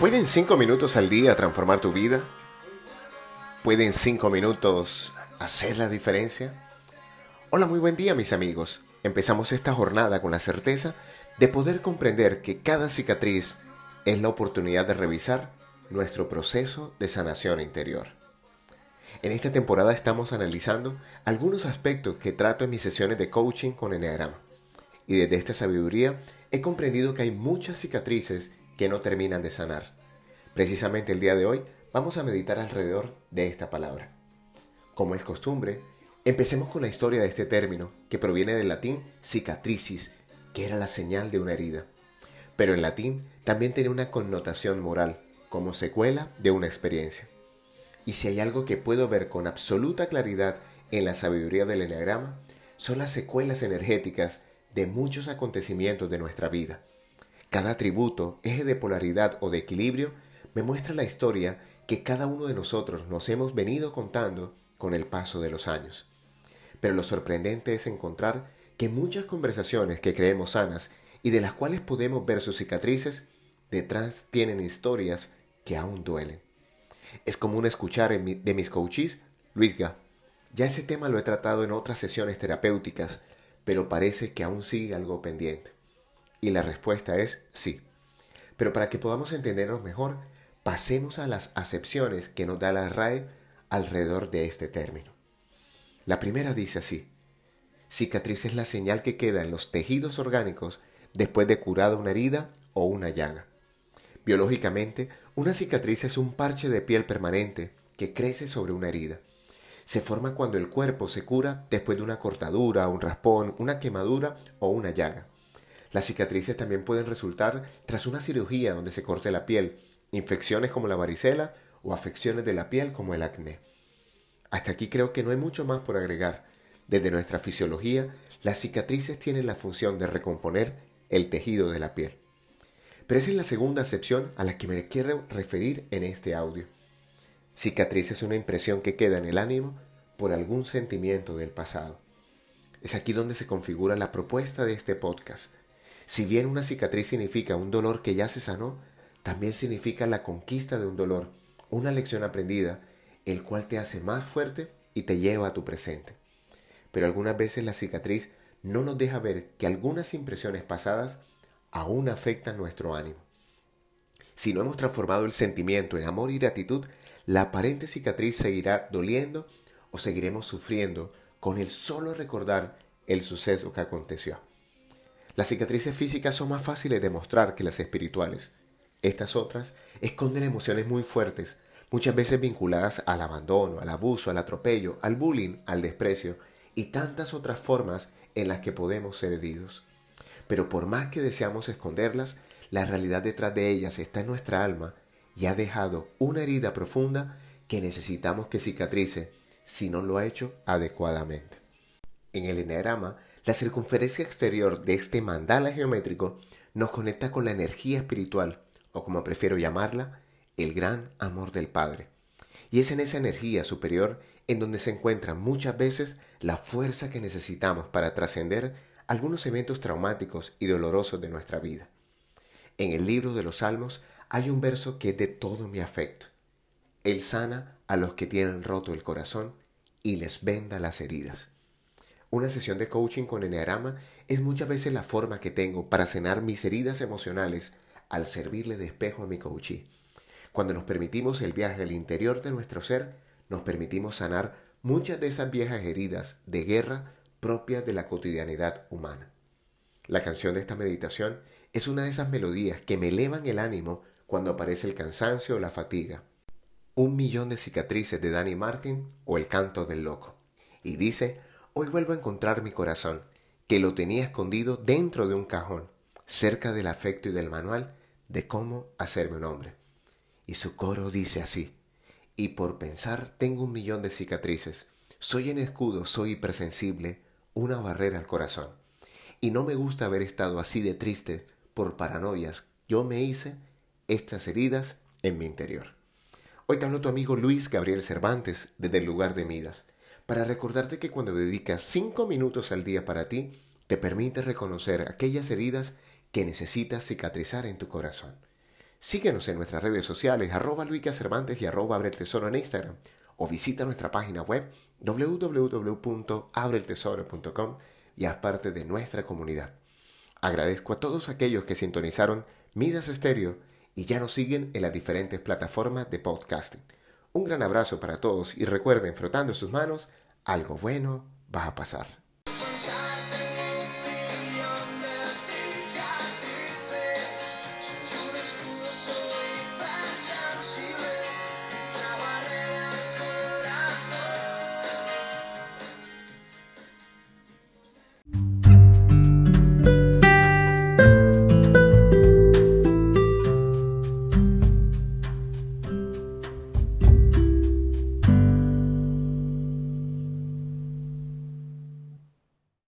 ¿Pueden cinco minutos al día transformar tu vida? ¿Pueden cinco minutos hacer la diferencia? Hola, muy buen día mis amigos. Empezamos esta jornada con la certeza de poder comprender que cada cicatriz es la oportunidad de revisar nuestro proceso de sanación interior. En esta temporada estamos analizando algunos aspectos que trato en mis sesiones de coaching con Enneagrama. Y desde esta sabiduría he comprendido que hay muchas cicatrices que no terminan de sanar. Precisamente el día de hoy vamos a meditar alrededor de esta palabra. Como es costumbre, empecemos con la historia de este término, que proviene del latín cicatricis, que era la señal de una herida. Pero en latín también tiene una connotación moral, como secuela de una experiencia. Y si hay algo que puedo ver con absoluta claridad en la sabiduría del eneagrama, son las secuelas energéticas de muchos acontecimientos de nuestra vida. Cada atributo, eje de polaridad o de equilibrio, me muestra la historia que cada uno de nosotros nos hemos venido contando con el paso de los años. Pero lo sorprendente es encontrar que muchas conversaciones que creemos sanas y de las cuales podemos ver sus cicatrices, detrás tienen historias que aún duelen. Es común escuchar de mis coaches, Luisga, ya ese tema lo he tratado en otras sesiones terapéuticas, pero parece que aún sigue algo pendiente. Y la respuesta es sí. Pero para que podamos entendernos mejor, pasemos a las acepciones que nos da la RAE alrededor de este término. La primera dice así, cicatriz es la señal que queda en los tejidos orgánicos después de curada una herida o una llaga. Biológicamente, una cicatriz es un parche de piel permanente que crece sobre una herida. Se forma cuando el cuerpo se cura después de una cortadura, un raspón, una quemadura o una llaga. Las cicatrices también pueden resultar tras una cirugía donde se corte la piel, infecciones como la varicela o afecciones de la piel como el acné. Hasta aquí creo que no hay mucho más por agregar. Desde nuestra fisiología, las cicatrices tienen la función de recomponer el tejido de la piel. Pero esa es la segunda acepción a la que me quiero referir en este audio. Cicatriz es una impresión que queda en el ánimo por algún sentimiento del pasado. Es aquí donde se configura la propuesta de este podcast. Si bien una cicatriz significa un dolor que ya se sanó, también significa la conquista de un dolor, una lección aprendida, el cual te hace más fuerte y te lleva a tu presente. Pero algunas veces la cicatriz no nos deja ver que algunas impresiones pasadas aún afectan nuestro ánimo. Si no hemos transformado el sentimiento en amor y gratitud, la aparente cicatriz seguirá doliendo o seguiremos sufriendo con el solo recordar el suceso que aconteció. Las cicatrices físicas son más fáciles de mostrar que las espirituales. Estas otras esconden emociones muy fuertes, muchas veces vinculadas al abandono, al abuso, al atropello, al bullying, al desprecio y tantas otras formas en las que podemos ser heridos. Pero por más que deseamos esconderlas, la realidad detrás de ellas está en nuestra alma y ha dejado una herida profunda que necesitamos que cicatrice si no lo ha hecho adecuadamente. En el eneagrama, la circunferencia exterior de este mandala geométrico nos conecta con la energía espiritual, o como prefiero llamarla, el gran amor del Padre. Y es en esa energía superior en donde se encuentra muchas veces la fuerza que necesitamos para trascender algunos eventos traumáticos y dolorosos de nuestra vida. En el libro de los Salmos hay un verso que es de todo mi afecto. Él sana a los que tienen roto el corazón y les venda las heridas. Una sesión de coaching con Enneagrama es muchas veces la forma que tengo para sanar mis heridas emocionales al servirle de espejo a mi coachee. Cuando nos permitimos el viaje al interior de nuestro ser, nos permitimos sanar muchas de esas viejas heridas de guerra propias de la cotidianidad humana. La canción de esta meditación es una de esas melodías que me elevan el ánimo cuando aparece el cansancio o la fatiga. Un millón de cicatrices de Danny Martin o El canto del loco. Y dice, hoy vuelvo a encontrar mi corazón, que lo tenía escondido dentro de un cajón, cerca del afecto y del manual de cómo hacerme un hombre. Y su coro dice así, y por pensar tengo un millón de cicatrices, soy en escudo, soy hipersensible, una barrera al corazón. Y no me gusta haber estado así de triste por paranoias. Yo me hice estas heridas en mi interior. Hoy te hablo tu amigo Luis Gabriel Cervantes desde el lugar de Midas para recordarte que cuando dedicas cinco minutos al día para ti, te permite reconocer aquellas heridas que necesitas cicatrizar en tu corazón. Síguenos en nuestras redes sociales, arroba Luica Cervantes y arroba Abre el Tesoro en Instagram, o visita nuestra página web www.abreeltesoro.com y haz parte de nuestra comunidad. Agradezco a todos aquellos que sintonizaron Midas Estéreo y ya nos siguen en las diferentes plataformas de podcasting. Un gran abrazo para todos y recuerden, frotando sus manos, algo bueno va a pasar.